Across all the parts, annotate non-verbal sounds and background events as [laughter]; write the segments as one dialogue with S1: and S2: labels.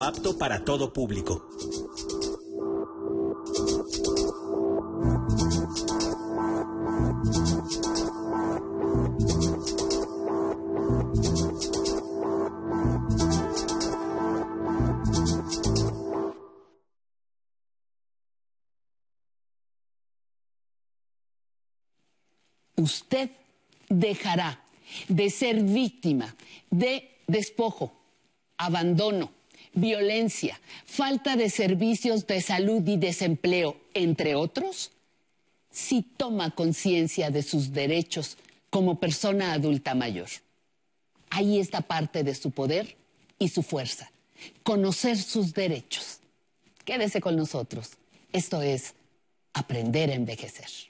S1: apto para todo público.
S2: Usted dejará de ser víctima de despojo, abandono, violencia, falta de servicios de salud y desempleo, entre otros, si toma conciencia de sus derechos como persona adulta mayor. Ahí está parte de su poder y su fuerza, conocer sus derechos. Quédese con nosotros. Esto es aprender a envejecer.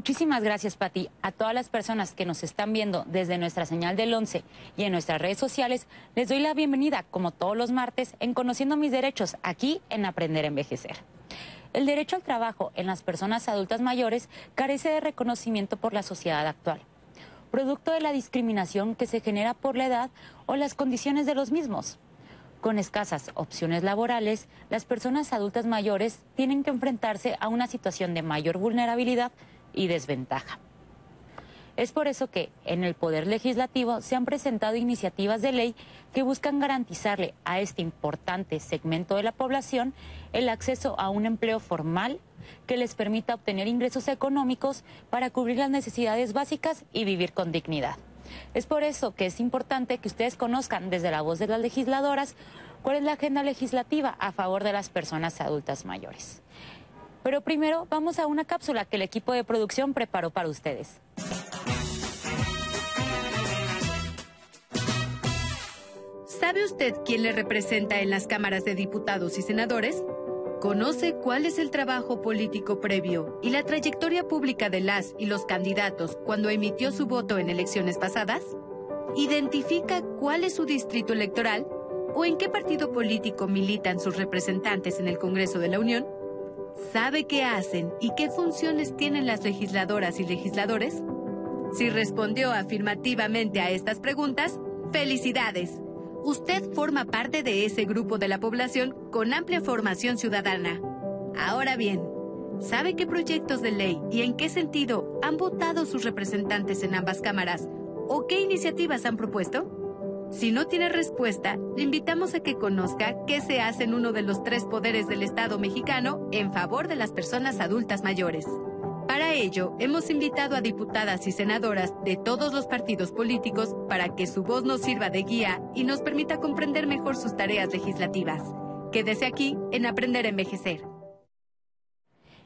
S3: Muchísimas gracias, Pati. A todas las personas que nos están viendo desde nuestra señal del 11 y en nuestras redes sociales, les doy la bienvenida, como todos los martes, en Conociendo mis derechos, aquí en Aprender a Envejecer. El derecho al trabajo en las personas adultas mayores carece de reconocimiento por la sociedad actual, producto de la discriminación que se genera por la edad o las condiciones de los mismos. Con escasas opciones laborales, las personas adultas mayores tienen que enfrentarse a una situación de mayor vulnerabilidad y desventaja. Es por eso que en el Poder Legislativo se han presentado iniciativas de ley que buscan garantizarle a este importante segmento de la población el acceso a un empleo formal que les permita obtener ingresos económicos para cubrir las necesidades básicas y vivir con dignidad. Es por eso que es importante que ustedes conozcan desde la voz de las legisladoras cuál es la agenda legislativa a favor de las personas adultas mayores. Pero primero vamos a una cápsula que el equipo de producción preparó para ustedes.
S4: ¿Sabe usted quién le representa en las cámaras de diputados y senadores? ¿Conoce cuál es el trabajo político previo y la trayectoria pública de las y los candidatos cuando emitió su voto en elecciones pasadas? ¿Identifica cuál es su distrito electoral o en qué partido político militan sus representantes en el Congreso de la Unión? ¿Sabe qué hacen y qué funciones tienen las legisladoras y legisladores? Si respondió afirmativamente a estas preguntas, felicidades. Usted forma parte de ese grupo de la población con amplia formación ciudadana. Ahora bien, ¿sabe qué proyectos de ley y en qué sentido han votado sus representantes en ambas cámaras o qué iniciativas han propuesto? Si no tiene respuesta, le invitamos a que conozca qué se hace en uno de los tres poderes del Estado mexicano en favor de las personas adultas mayores. Para ello, hemos invitado a diputadas y senadoras de todos los partidos políticos para que su voz nos sirva de guía y nos permita comprender mejor sus tareas legislativas. Quédese aquí en Aprender a Envejecer.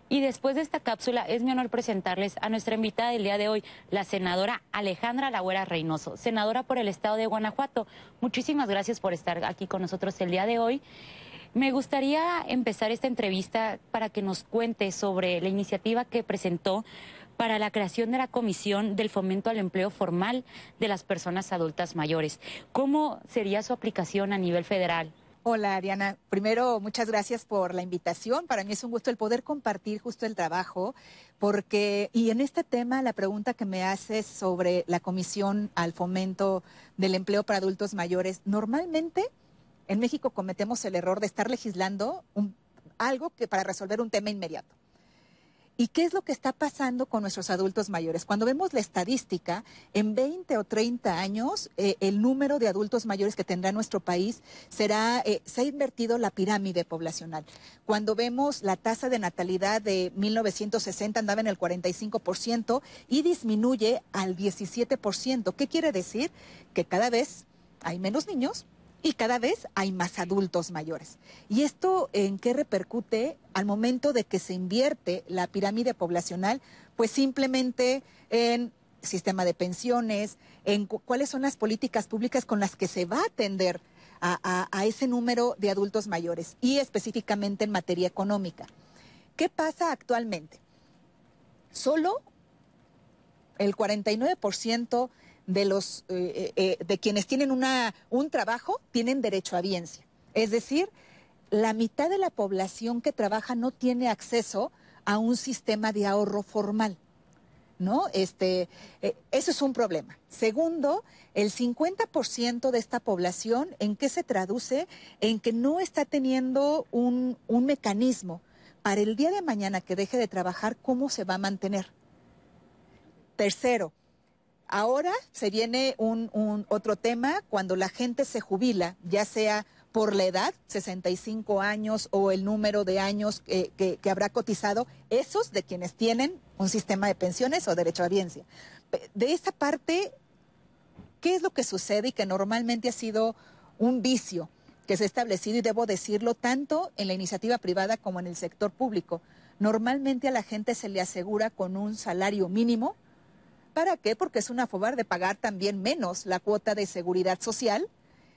S3: Y después de esta cápsula es mi honor presentarles a nuestra invitada del día de hoy, la senadora Alejandra Lagüera Reynoso, senadora por el estado de Guanajuato. Muchísimas gracias por estar aquí con nosotros el día de hoy. Me gustaría empezar esta entrevista para que nos cuente sobre la iniciativa que presentó para la creación de la Comisión del Fomento al Empleo Formal de las Personas Adultas Mayores. ¿Cómo sería su aplicación a nivel federal?
S5: Hola, Ariana. Primero, muchas gracias por la invitación. Para mí es un gusto el poder compartir justo el trabajo, porque, y en este tema, la pregunta que me haces sobre la Comisión al Fomento del Empleo para Adultos Mayores, normalmente en México cometemos el error de estar legislando algo que para resolver un tema inmediato. ¿Y qué es lo que está pasando con nuestros adultos mayores? Cuando vemos la estadística, en 20 o 30 años, eh, el número de adultos mayores que tendrá nuestro país será, eh, se ha invertido la pirámide poblacional. Cuando vemos la tasa de natalidad de 1960 andaba en el 45% y disminuye al 17%. ¿Qué quiere decir? Que cada vez hay menos niños, y cada vez hay más adultos mayores. ¿Y esto en qué repercute al momento de que se invierte la pirámide poblacional? Pues simplemente en sistema de pensiones, en cuáles son las políticas públicas con las que se va a atender a, a ese número de adultos mayores y específicamente en materia económica. ¿Qué pasa actualmente? Solo el 49% de los eh, eh, de quienes tienen una, un trabajo tienen derecho a biencia. Es decir, la mitad de la población que trabaja no tiene acceso a un sistema de ahorro formal. ¿No? Este, eh, eso es un problema. Segundo, el 50% de esta población, ¿en qué se traduce? En que no está teniendo un, un mecanismo para el día de mañana que deje de trabajar, ¿cómo se va a mantener? Tercero, ahora se viene un, otro tema cuando la gente se jubila, ya sea por la edad, 65 años o el número de años que, que, que, habrá cotizado, esos de quienes tienen un sistema de pensiones o derecho a audiencia. De esta parte, ¿qué es lo que sucede y que normalmente ha sido un vicio que se ha establecido, y debo decirlo, tanto en la iniciativa privada como en el sector público? Normalmente a la gente se le asegura con un salario mínimo. ¿Para qué? Porque es una forma de pagar también menos la cuota de seguridad social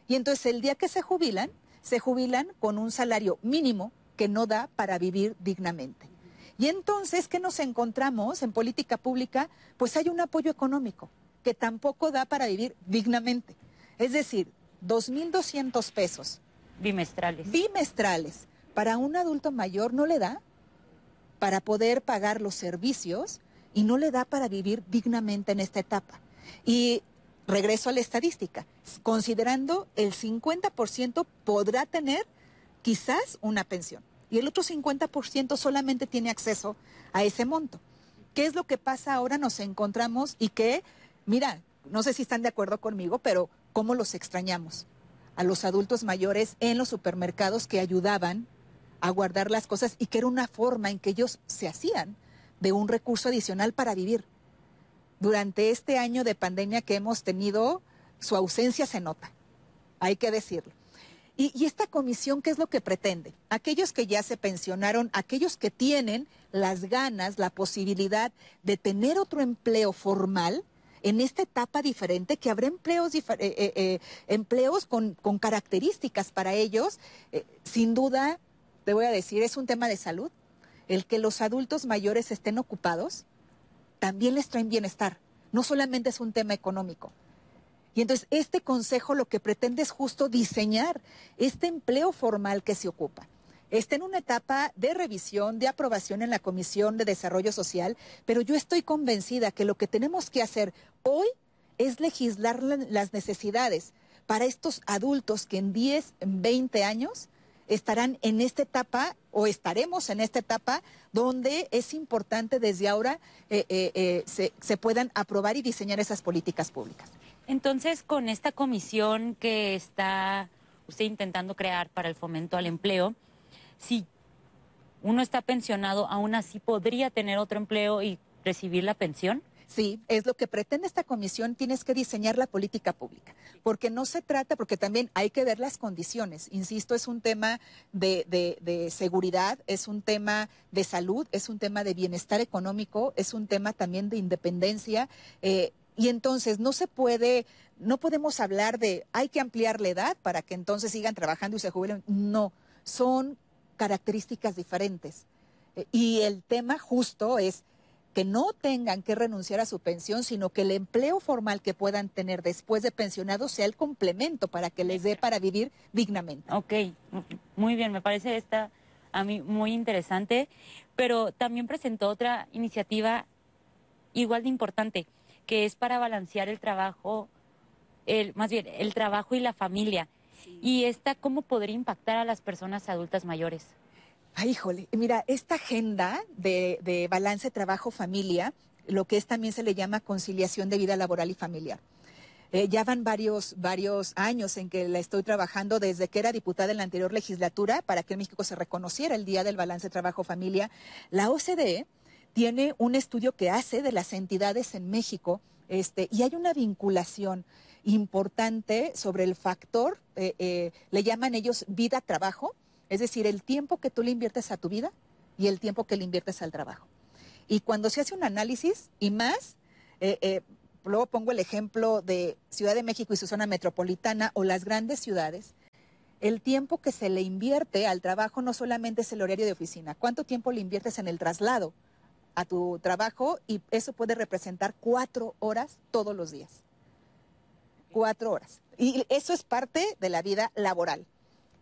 S5: y entonces el día que se jubilan, se jubilan con un salario mínimo que no da para vivir dignamente. Y entonces, ¿qué nos encontramos en política pública? Pues hay un apoyo económico que tampoco da para vivir dignamente. Es decir, 2.200 pesos.
S3: Bimestrales.
S5: Bimestrales. Para un adulto mayor no le da para poder pagar los servicios y no le da para vivir dignamente en esta etapa. Y regreso a la estadística, considerando el 50% podrá tener quizás una pensión y el otro 50% solamente tiene acceso a ese monto. ¿Qué es lo que pasa ahora? Nos encontramos y que, mira, no sé si están de acuerdo conmigo, pero ¿cómo los extrañamos? A los adultos mayores en los supermercados que ayudaban a guardar las cosas y que era una forma en que ellos se hacían de un recurso adicional para vivir durante este año de pandemia que hemos tenido, su ausencia se nota, hay que decirlo. Y, esta comisión, ¿qué es lo que pretende? Aquellos que ya se pensionaron, aquellos que tienen las ganas, la posibilidad de tener otro empleo formal en esta etapa diferente, que habrá empleos, eh, eh, eh, empleos con, con, características para ellos, eh, sin duda, te voy a decir, es un tema de salud. El que los adultos mayores estén ocupados, también les traen bienestar. No solamente es un tema económico. Y entonces este consejo lo que pretende es justo diseñar este empleo formal que se ocupa. Está en una etapa de revisión, de aprobación en la Comisión de Desarrollo Social, pero yo estoy convencida que lo que tenemos que hacer hoy es legislar las necesidades para estos adultos que en 10, en 20 años estarán en esta etapa o estaremos en esta etapa donde es importante desde ahora eh, eh, eh, se, se puedan aprobar y diseñar esas políticas públicas.
S3: Entonces, con esta comisión que está usted intentando crear para el fomento al empleo, si uno está pensionado, aún así podría tener otro empleo y recibir la pensión.
S5: Sí, es lo que pretende esta comisión, tienes que diseñar la política pública, porque no se trata, porque también hay que ver las condiciones, insisto, es un tema de, seguridad, es un tema de salud, es un tema de bienestar económico, es un tema también de independencia. Eh, y entonces no se puede, no podemos hablar de hay que ampliar la edad para que entonces sigan trabajando y se jubilen. No, son características diferentes. Eh, y el tema justo es que no tengan que renunciar a su pensión, sino que el empleo formal que puedan tener después de pensionados sea el complemento para que les dé para vivir dignamente.
S3: Ok, muy bien, me parece esta a mí muy interesante, pero también presentó otra iniciativa igual de importante, que es para balancear el trabajo, el, más bien el trabajo y la familia. Sí. Y esta, ¿cómo podría impactar a las personas adultas mayores?
S5: Ay, híjole, mira, esta agenda de, de balance trabajo-familia, lo que es también se le llama conciliación de vida laboral y familiar. Eh, ya van varios, varios años en que la estoy trabajando desde que era diputada en la anterior legislatura para que en México se reconociera el Día del Balance Trabajo-Familia. La OCDE tiene un estudio que hace de las entidades en México este, y hay una vinculación importante sobre el factor, eh, eh, le llaman ellos vida-trabajo, es decir, el tiempo que tú le inviertes a tu vida y el tiempo que le inviertes al trabajo. Y cuando se hace un análisis, y más, eh, eh, luego pongo el ejemplo de Ciudad de México y su zona metropolitana o las grandes ciudades, el tiempo que se le invierte al trabajo no solamente es el horario de oficina, cuánto tiempo le inviertes en el traslado a tu trabajo y eso puede representar cuatro horas todos los días. 24 horas. Y eso es parte de la vida laboral.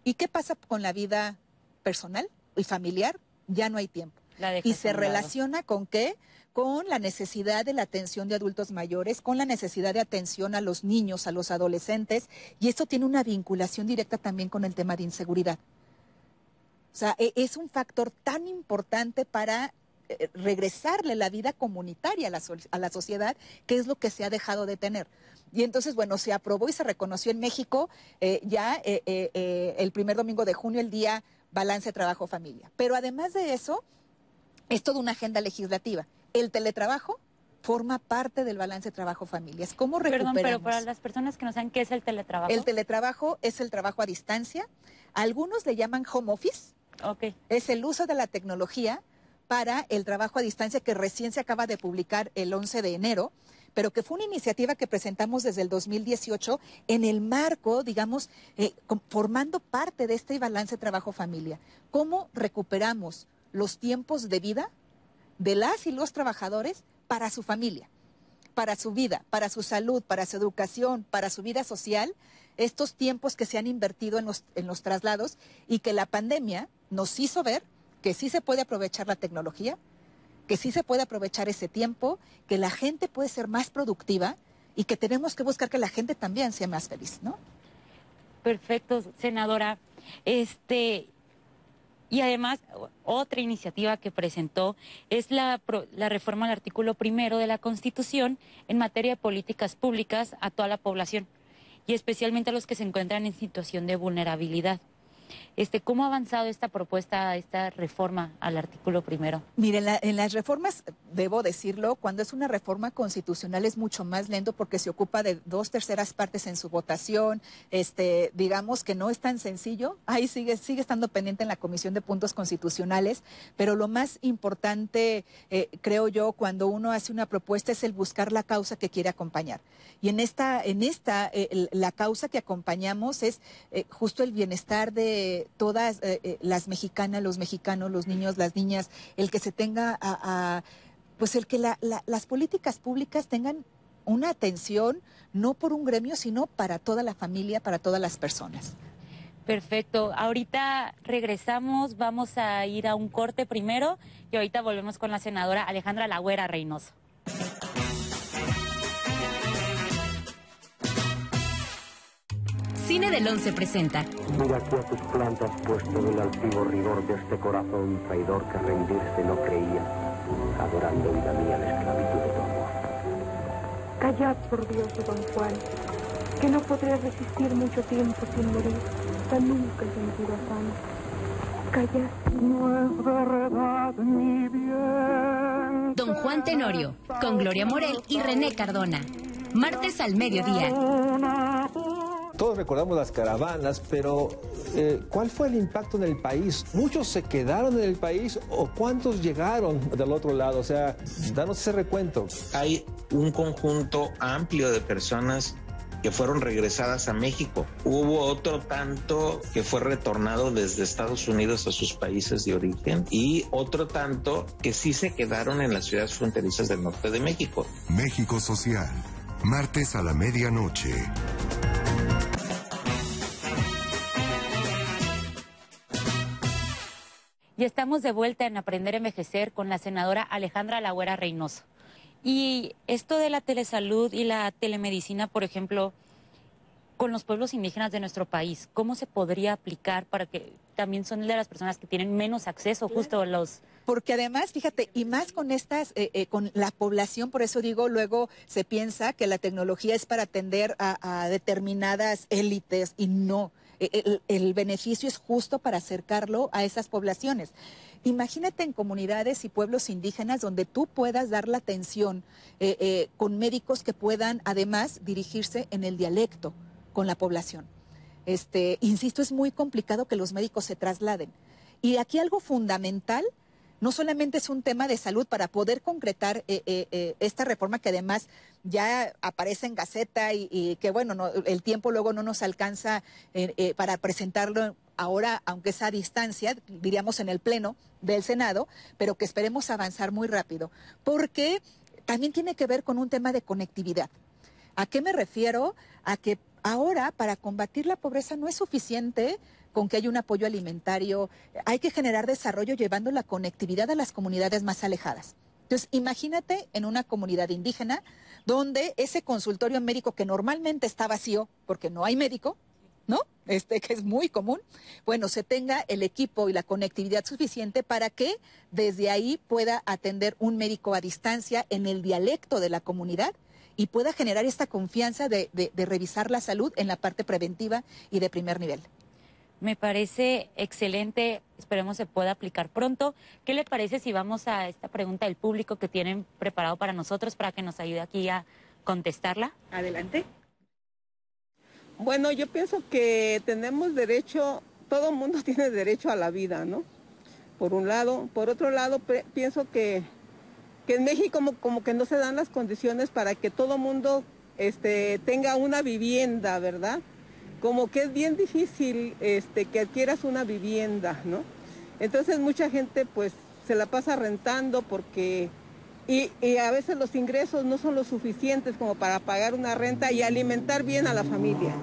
S5: ¿Y qué pasa con la vida personal y familiar? Ya no hay tiempo. Y se relaciona con qué? Con la necesidad de la atención de adultos mayores, con la necesidad de atención a los niños, a los adolescentes, y esto tiene una vinculación directa también con el tema de inseguridad. O sea, e, es un factor tan importante para regresarle la vida comunitaria a la, a la sociedad, que es lo que se ha dejado de tener. Y entonces, bueno, se aprobó y se reconoció en México eh, ya eh, el primer domingo de junio, el día balance trabajo-familia. Pero además de eso, es toda una agenda legislativa. El teletrabajo forma parte del balance trabajo-familia. ¿Cómo recuperamos?
S3: Perdón, pero para las personas que no saben qué es el teletrabajo.
S5: El teletrabajo es el trabajo a distancia. Algunos le llaman home office.
S3: Ok.
S5: Es el uso de la tecnología para el trabajo a distancia que recién se acaba de publicar el 11 de enero, pero que fue una iniciativa que presentamos desde el 2018 en el marco, digamos, eh, formando parte de este balance trabajo-familia. ¿Cómo recuperamos los tiempos de vida de las y los trabajadores para su familia, para su vida, para su salud, para su educación, para su vida social, estos tiempos que se han invertido en los, en los traslados y que la pandemia nos hizo ver que sí se puede aprovechar la tecnología, que sí se puede aprovechar ese tiempo, que la gente puede ser más productiva y que tenemos que buscar que la gente también sea más feliz, ¿no?
S3: Perfecto, senadora. Este, y además, otra iniciativa que presentó es la, la, reforma al artículo primero de la Constitución en materia de políticas públicas a toda la población y especialmente a los que se encuentran en situación de vulnerabilidad. Este, ¿Cómo ha avanzado esta propuesta, esta reforma al artículo primero?
S5: Mire, en, las reformas, debo decirlo, cuando es una reforma constitucional es mucho más lento porque se ocupa de dos terceras partes en su votación. Este, digamos que no es tan sencillo. Ahí sigue, sigue estando pendiente en la Comisión de Puntos Constitucionales, pero lo más importante, eh, creo yo, cuando uno hace una propuesta es el buscar la causa que quiere acompañar. Y en esta, en esta, eh, la causa que acompañamos es eh, justo el bienestar de todas eh, eh, las mexicanas, los mexicanos, los niños, las niñas, el que se tenga a, pues el que las políticas públicas tengan una atención no por un gremio, sino para toda la familia, para todas las personas.
S3: Perfecto. Ahorita regresamos, vamos a ir a un corte primero y ahorita volvemos con la senadora Alejandra Lagüera Reynoso.
S6: Cine del Once presenta.
S7: Mira aquí a tus plantas puesto del altivo rigor de este corazón traidor que rendirse no creía, adorando vida mía la esclavitud de tu amor.
S8: Callad, por Dios, don Juan, que no podré resistir mucho tiempo sin morir, tan nunca sentir afán. Callad.
S9: No es verdad ni bien.
S6: Don Juan Tenorio, con Gloria Morel y René Cardona. Martes al mediodía.
S10: Todos recordamos las caravanas, pero eh, ¿cuál fue el impacto en el país? ¿Muchos se quedaron en el país o cuántos llegaron del otro lado? O sea, danos ese recuento.
S11: Hay un conjunto amplio de personas que fueron regresadas a México. Hubo otro tanto que fue retornado desde Estados Unidos a sus países de origen y otro tanto que sí se quedaron en las ciudades fronterizas del norte de México.
S12: México Social, martes a la medianoche.
S3: Y estamos de vuelta en Aprender a Envejecer con la senadora Alejandra Lagüera Reynoso. Y esto de la telesalud y la telemedicina, por ejemplo, con los pueblos indígenas de nuestro país, ¿cómo se podría aplicar para que también son de las personas que tienen menos acceso justo a los...
S5: Porque además, fíjate, y más con estas, eh, eh, con la población, por eso digo, luego se piensa que la tecnología es para atender a determinadas élites y no. E, el, beneficio es justo para acercarlo a esas poblaciones. Imagínate en comunidades y pueblos indígenas donde tú puedas dar la atención eh, eh, con médicos que puedan además dirigirse en el dialecto con la población. Este, insisto, es muy complicado que los médicos se trasladen. Y aquí algo fundamental no solamente es un tema de salud para poder concretar eh, eh, eh, esta reforma que además ya aparece en Gaceta y, que bueno, el tiempo luego no nos alcanza para presentarlo ahora, aunque es a distancia, diríamos en el Pleno del Senado, pero que esperemos avanzar muy rápido, porque también tiene que ver con un tema de conectividad. ¿A qué me refiero? A que ahora para combatir la pobreza no es suficiente con que haya un apoyo alimentario, hay que generar desarrollo llevando la conectividad a las comunidades más alejadas. Entonces, imagínate en una comunidad indígena donde ese consultorio médico que normalmente está vacío porque no hay médico, ¿no? Este que es muy común, bueno, se tenga el equipo y la conectividad suficiente para que desde ahí pueda atender un médico a distancia en el dialecto de la comunidad y pueda generar esta confianza de, de revisar la salud en la parte preventiva y de primer nivel.
S3: Me parece excelente, esperemos se pueda aplicar pronto. ¿Qué le parece si vamos a esta pregunta del público que tienen preparado para nosotros para que nos ayude aquí a contestarla?
S5: Adelante.
S13: Bueno, yo pienso que tenemos derecho, todo el mundo [laughs] tiene derecho a la vida, ¿no? Por un lado. Por otro lado, pienso que, que en México como, como, que no se dan las condiciones para que todo el mundo este, tenga una vivienda, ¿verdad? Como que es bien difícil este, que adquieras una vivienda, ¿no? Entonces mucha gente pues se la pasa rentando porque y, y, a veces los ingresos no son lo suficientes como para pagar una renta y alimentar bien a la familia.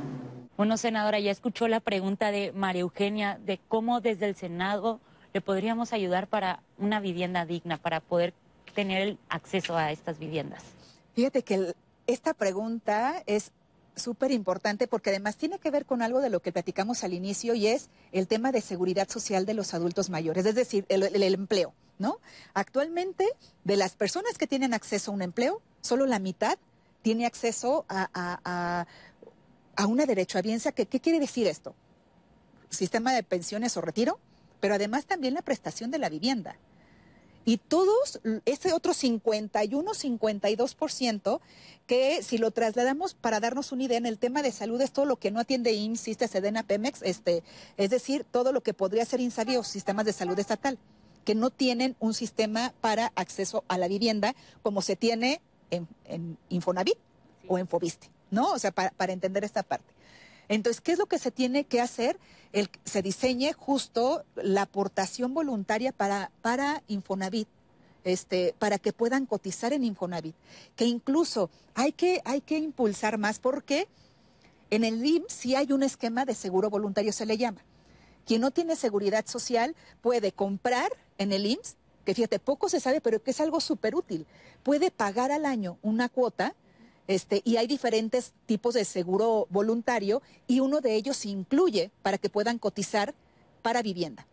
S3: Bueno, senadora, ya escuchó la pregunta de María Eugenia de cómo desde el Senado le podríamos ayudar para una vivienda digna, para poder tener acceso a estas viviendas.
S5: Fíjate que el, esta pregunta es súper importante porque además tiene que ver con algo de lo que platicamos al inicio y es el tema de seguridad social de los adultos mayores, es decir, el, empleo, ¿no? Actualmente, de las personas que tienen acceso a un empleo, solo la mitad tiene acceso a, a, a, a una derechohabiencia. ¿Qué, ¿Qué quiere decir esto? Sistema de pensiones o retiro, pero además también la prestación de la vivienda. Y todos, ese otro 51, 52%, que si lo trasladamos para darnos una idea en el tema de salud, es todo lo que no atiende IMSS, ISTE, SEDENA, Pemex, este, es decir, todo lo que podría ser INSABI o sistemas de salud estatal, que no tienen un sistema para acceso a la vivienda como se tiene en, en Infonavit sí. o en Fobiste, ¿no? O sea, para, para entender esta parte. Entonces, ¿qué es lo que se tiene que hacer? El, se diseñe justo la aportación voluntaria para, para Infonavit, este, para que puedan cotizar en Infonavit. Que incluso hay que, hay que impulsar más porque en el IMSS sí hay un esquema de seguro voluntario, se le llama. Quien no tiene seguridad social puede comprar en el IMSS, que fíjate, poco se sabe, pero que es algo súper útil. Puede pagar al año una cuota este, y hay diferentes tipos de seguro voluntario y uno de ellos incluye para que puedan cotizar para vivienda.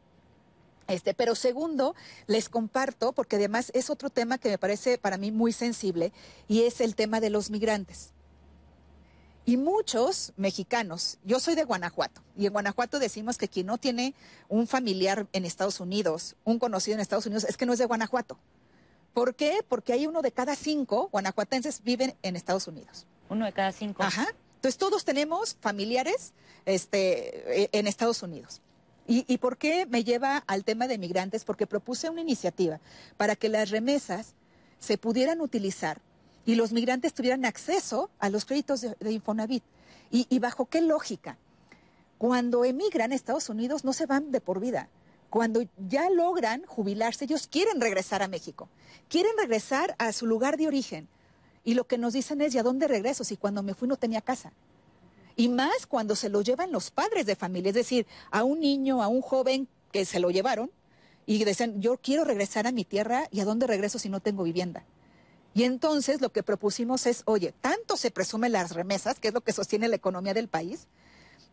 S5: Este, pero segundo, les comparto, porque además es otro tema que me parece para mí muy sensible, y es el tema de los migrantes. Y muchos mexicanos, yo soy de Guanajuato, y en Guanajuato decimos que quien no tiene un familiar en Estados Unidos, un conocido en Estados Unidos, es que no es de Guanajuato. ¿Por qué? Porque hay uno de cada cinco guanajuatenses viven en Estados Unidos.
S3: Uno de cada cinco.
S5: Ajá. Entonces todos tenemos familiares este, en Estados Unidos. ¿Y, ¿Y por qué me lleva al tema de migrantes? Porque propuse una iniciativa para que las remesas se pudieran utilizar y los migrantes tuvieran acceso a los créditos de, de Infonavit. ¿Y, ¿Y bajo qué lógica? Cuando emigran a Estados Unidos no se van de por vida cuando ya logran jubilarse, ellos quieren regresar a México, quieren regresar a su lugar de origen. Y lo que nos dicen es, ¿y a dónde regreso si cuando me fui no tenía casa? Y más cuando se lo llevan los padres de familia, es decir, a un niño, a un joven que se lo llevaron y dicen, yo quiero regresar a mi tierra y a dónde regreso si no tengo vivienda. Y entonces lo que propusimos es, oye, tanto se presumen las remesas, que es lo que sostiene la economía del país,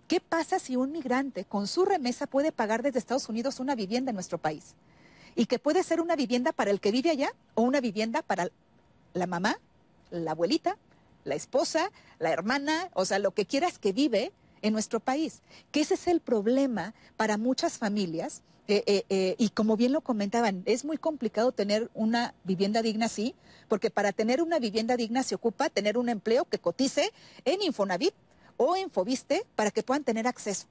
S5: ¿Qué pasa si un migrante con su remesa puede pagar desde Estados Unidos una vivienda en nuestro país? Y que puede ser una vivienda para el que vive allá o una vivienda para la mamá, la abuelita, la esposa, la hermana, o sea, lo que quieras que vive en nuestro país. Que ese es el problema para muchas familias. Eh, eh, eh, y como bien lo comentaban, es muy complicado tener una vivienda digna así, porque para tener una vivienda digna se ocupa tener un empleo que cotice en Infonavit o en Fobiste para que puedan tener acceso.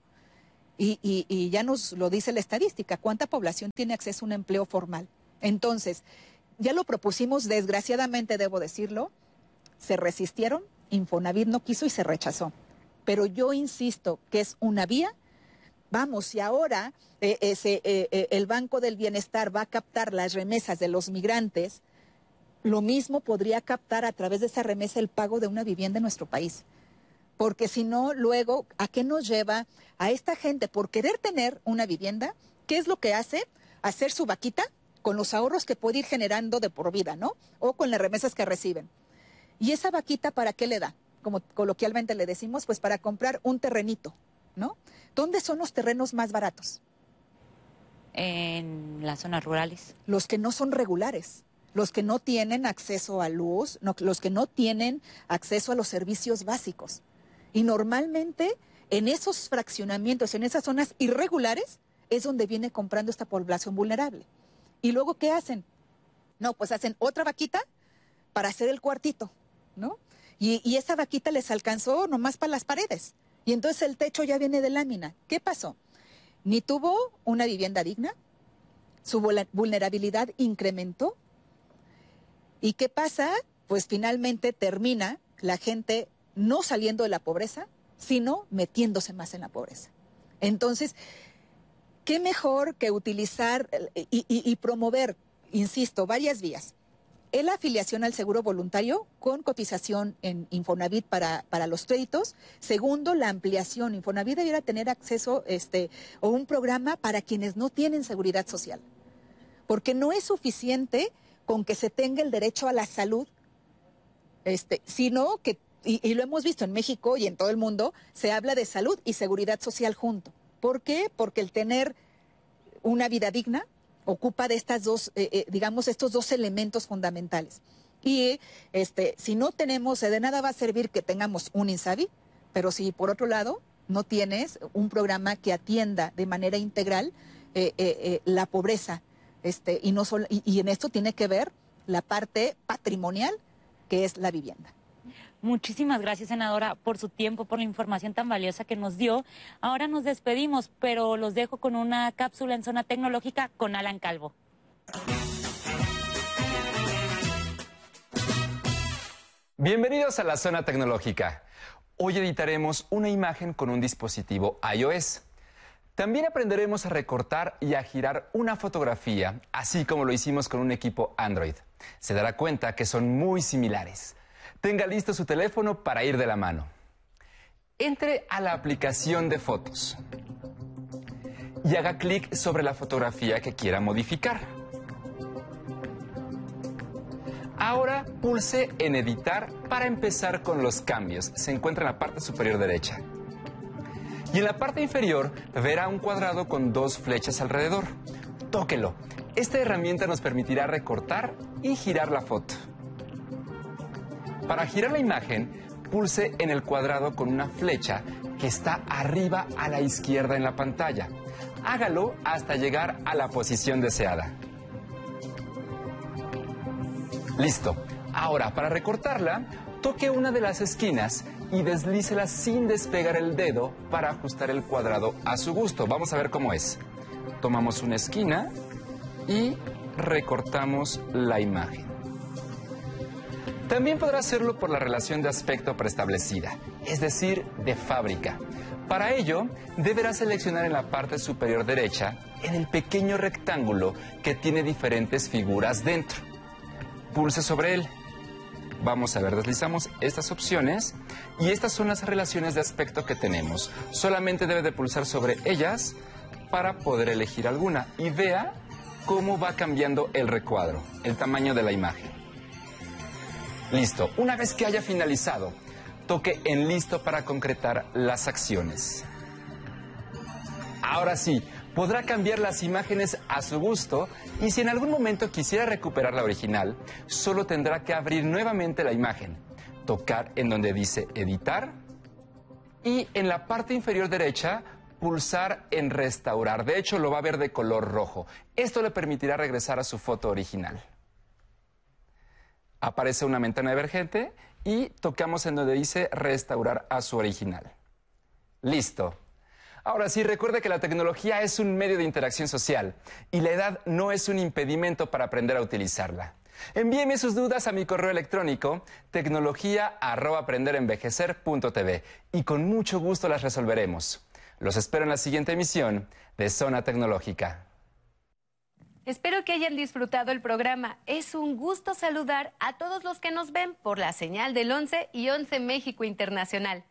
S5: Y, y, y, ya nos lo dice la estadística, cuánta población tiene acceso a un empleo formal. Entonces, ya lo propusimos, desgraciadamente debo decirlo, se resistieron, Infonavit no quiso y se rechazó. Pero yo insisto que es una vía. Vamos, si ahora eh, ese, eh, eh, el Banco del Bienestar va a captar las remesas de los migrantes, lo mismo podría captar a través de esa remesa el pago de una vivienda en nuestro país. Porque si no, luego, ¿a qué nos lleva a esta gente por querer tener una vivienda? ¿Qué es lo que hace? Hacer su vaquita con los ahorros que puede ir generando de por vida, ¿no? O con las remesas que reciben. ¿Y esa vaquita para qué le da? Como coloquialmente le decimos, pues para comprar un terrenito, ¿no? ¿Dónde son los terrenos más baratos?
S3: En las zonas rurales.
S5: Los que no son regulares los que no tienen acceso a luz, los que no tienen acceso a los servicios básicos. Y normalmente en esos fraccionamientos, en esas zonas irregulares, es donde viene comprando esta población vulnerable. ¿Y luego qué hacen? No, pues hacen otra vaquita para hacer el cuartito, ¿no? Y, esa vaquita les alcanzó nomás para las paredes. Y entonces el techo ya viene de lámina. ¿Qué pasó? Ni tuvo una vivienda digna, su vulnerabilidad incrementó ¿Y qué pasa? Pues finalmente termina la gente no saliendo de la pobreza, sino metiéndose más en la pobreza. Entonces, ¿qué mejor que utilizar y, promover, insisto, varias vías? la afiliación al seguro voluntario con cotización en Infonavit para, para, los créditos. Segundo, la ampliación. Infonavit debiera tener acceso este, o un programa para quienes no tienen seguridad social. Porque no es suficiente con que se tenga el derecho a la salud, este, sino que, y, lo hemos visto en México y en todo el mundo, se habla de salud y seguridad social junto. ¿Por qué? Porque el tener una vida digna ocupa de estas dos, eh, eh, digamos, estos dos elementos fundamentales. Y este, si no tenemos, de nada va a servir que tengamos un INSABI, pero si por otro lado no tienes un programa que atienda de manera integral eh, la pobreza este, y, no solo, y, en esto tiene que ver la parte patrimonial, que es la vivienda.
S3: Muchísimas gracias, senadora, por su tiempo, por la información tan valiosa que nos dio. Ahora nos despedimos, pero los dejo con una cápsula en zona tecnológica con Alan Calvo.
S14: Bienvenidos a la zona tecnológica. Hoy editaremos una imagen con un dispositivo iOS. También aprenderemos a recortar y a girar una fotografía, así como lo hicimos con un equipo Android. Se dará cuenta que son muy similares. Tenga listo su teléfono para ir de la mano. Entre a la aplicación de fotos y haga clic sobre la fotografía que quiera modificar. Ahora pulse en editar para empezar con los cambios. Se encuentra en la parte superior derecha. Y en la parte inferior verá un cuadrado con dos flechas alrededor. Tóquelo. Esta herramienta nos permitirá recortar y girar la foto. Para girar la imagen, pulse en el cuadrado con una flecha que está arriba a la izquierda en la pantalla. Hágalo hasta llegar a la posición deseada. Listo. Ahora, para recortarla, toque una de las esquinas y deslícela sin despegar el dedo para ajustar el cuadrado a su gusto. Vamos a ver cómo es. Tomamos una esquina y recortamos la imagen. También podrá hacerlo por la relación de aspecto preestablecida, es decir, de fábrica. Para ello, deberá seleccionar en la parte superior derecha, en el pequeño rectángulo que tiene diferentes figuras dentro. Pulse sobre él Vamos a ver, deslizamos estas opciones y estas son las relaciones de aspecto que tenemos. Solamente debe de pulsar sobre ellas para poder elegir alguna y vea cómo va cambiando el recuadro, el tamaño de la imagen. Listo, una vez que haya finalizado, toque en listo para concretar las acciones. Ahora sí, podrá cambiar las imágenes a su gusto y si en algún momento quisiera recuperar la original, solo tendrá que abrir nuevamente la imagen, tocar en donde dice editar y en la parte inferior derecha pulsar en restaurar. De hecho, lo va a ver de color rojo. Esto le permitirá regresar a su foto original. Aparece una ventana emergente y tocamos en donde dice restaurar a su original. Listo. Ahora sí, recuerde que la tecnología es un medio de interacción social y la edad no es un impedimento para aprender a utilizarla. Envíeme sus dudas a mi correo electrónico tecnología@aprenderenvejecer.tv y con mucho gusto las resolveremos. Los espero en la siguiente emisión de Zona Tecnológica.
S4: Espero que hayan disfrutado el programa. Es un gusto saludar a todos los que nos ven por la señal del 11 y 11 México Internacional.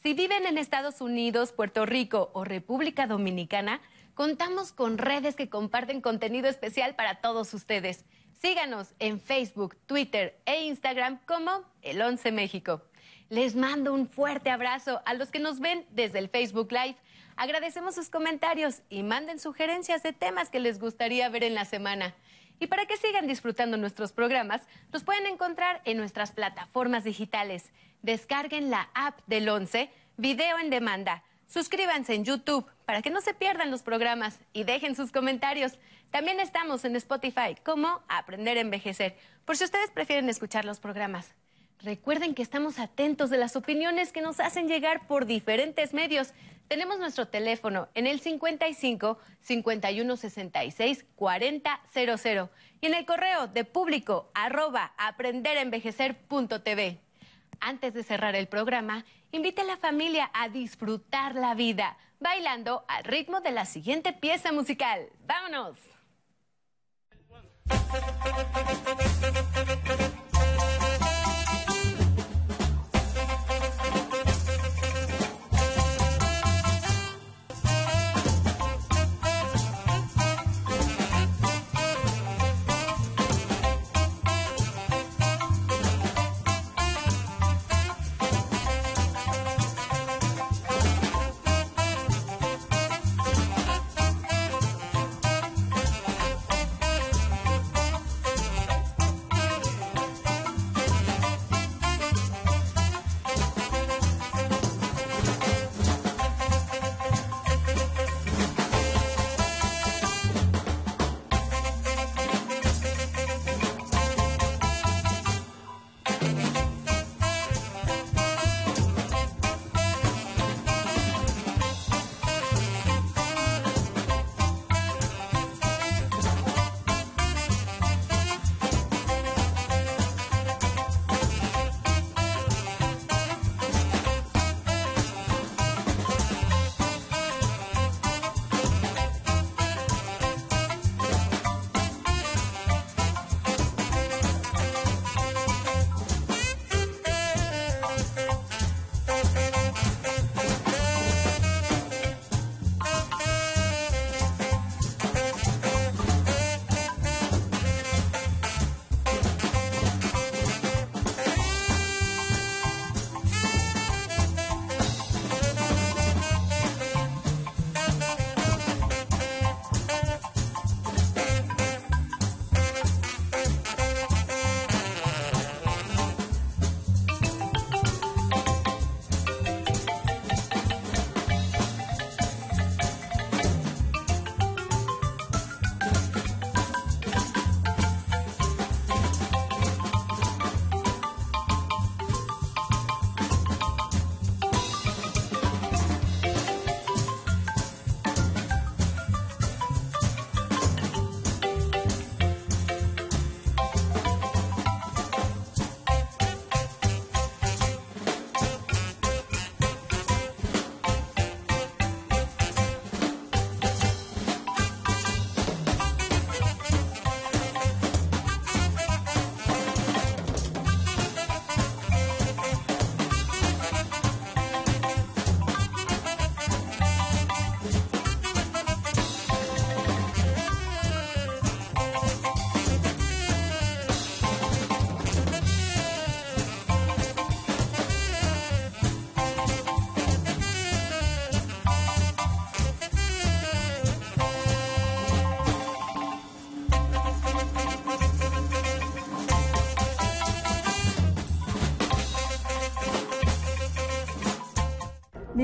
S4: Si viven en Estados Unidos, Puerto Rico o República Dominicana, contamos con redes que comparten contenido especial para todos ustedes. Síganos en Facebook, Twitter e Instagram como El 11 México. Les mando un fuerte abrazo a los que nos ven desde el Facebook Live Agradecemos sus comentarios y manden sugerencias de temas que les gustaría ver en la semana. Y para que sigan disfrutando nuestros programas, los pueden encontrar en nuestras plataformas digitales. Descarguen la app del 11, Video en Demanda. Suscríbanse en YouTube para que no se pierdan los programas y dejen sus comentarios. También estamos en Spotify como Aprender a Envejecer, por si ustedes prefieren escuchar los programas. Recuerden que estamos atentos de las opiniones que nos hacen llegar por diferentes medios. Tenemos nuestro teléfono en el 55 51 66 40 00 y en el correo de público arroba aprenderenvejecer.tv. Antes de cerrar el programa, invite a la familia a disfrutar la vida bailando al ritmo de la siguiente pieza musical. ¡Vámonos!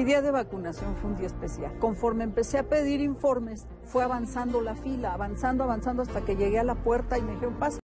S15: Mi día de vacunación fue un día especial. Conforme empecé a pedir informes, fue avanzando la fila, avanzando, avanzando hasta que llegué a la puerta y me dijeron, pasa.